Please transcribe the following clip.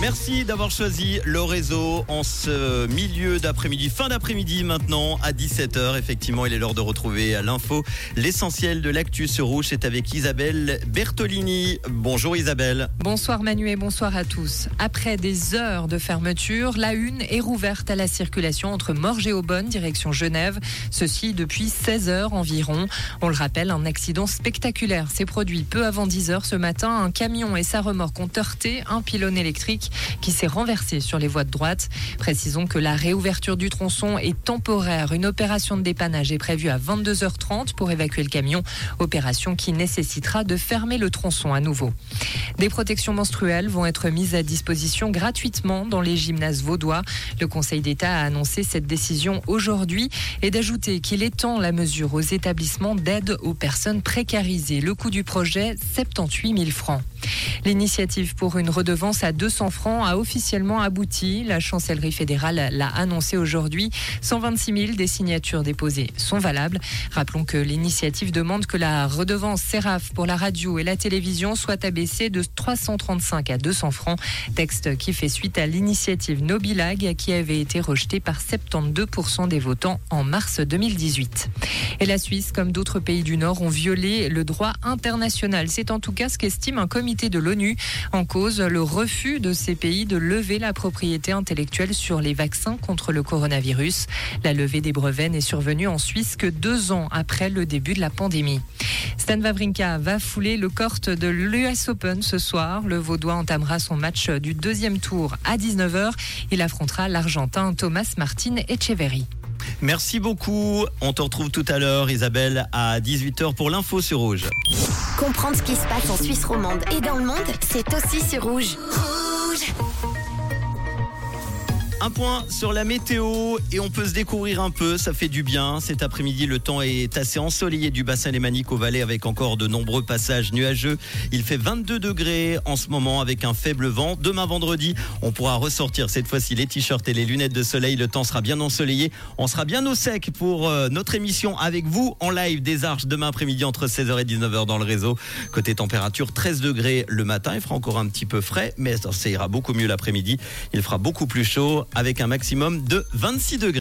Merci d'avoir choisi le réseau en ce milieu d'après-midi, fin d'après-midi maintenant à 17h. Effectivement, il est l'heure de retrouver l'info l'essentiel de l'actu sur Rouge. C'est avec Isabelle Bertolini. Bonjour Isabelle. Bonsoir Manu et bonsoir à tous. Après des heures de fermeture, la une est rouverte à la circulation entre Morges et Aubonne, direction Genève. Ceci depuis 16 heures environ. On le rappelle, un accident spectaculaire s'est produit peu avant 10 heures ce matin. Un camion et sa remorque ont heurté un pylône électrique qui s'est renversé sur les voies de droite. Précisons que la réouverture du tronçon est temporaire. Une opération de dépannage est prévue à 22h30 pour évacuer le camion. Opération qui nécessitera de fermer le tronçon à nouveau. Des protections menstruelles vont être mises à disposition gratuitement dans les gymnases vaudois. Le Conseil d'État a annoncé cette décision aujourd'hui et d'ajouter qu'il étend la mesure aux établissements d'aide aux personnes précarisées. Le coût du projet, 78 000 francs. L'initiative pour une redevance à 200 francs a officiellement abouti. La chancellerie fédérale l'a annoncé aujourd'hui. 126 000 des signatures déposées sont valables. Rappelons que l'initiative demande que la redevance SERAF pour la radio et la télévision soit abaissée de 335 à 200 francs. Texte qui fait suite à l'initiative Nobilag qui avait été rejetée par 72% des votants en mars 2018. Et la Suisse, comme d'autres pays du Nord, ont violé le droit international. C'est en tout cas ce qu'estime un comité de l'ONU. En cause, le refus de ces pays de lever la propriété intellectuelle sur les vaccins contre le coronavirus. La levée des brevets n'est survenue en Suisse que deux ans après le début de la pandémie. Stan Wawrinka va fouler le corte de l'US Open ce soir. Le Vaudois entamera son match du deuxième tour à 19h. Il affrontera l'Argentin Thomas Martin Echeverry. Merci beaucoup. On te retrouve tout à l'heure, Isabelle, à 18h pour l'info sur Rouge. Comprendre ce qui se passe en Suisse romande et dans le monde, c'est aussi sur Rouge. Rouge Un point sur la météo et on peut se découvrir un peu, ça fait du bien. Cet après-midi, le temps est assez ensoleillé du bassin lémanique au Valais avec encore de nombreux passages nuageux. Il fait 22 degrés en ce moment avec un faible vent. Demain vendredi, on pourra ressortir cette fois-ci les t-shirts et les lunettes de soleil. Le temps sera bien ensoleillé. On sera bien au sec pour euh, notre émission avec vous en live des Arches demain après-midi entre 16h et 19h dans le réseau. Côté température, 13 degrés le matin. Il fera encore un petit peu frais, mais ça ira beaucoup mieux l'après-midi. Il fera beaucoup plus chaud avec un maximum de 26 degrés.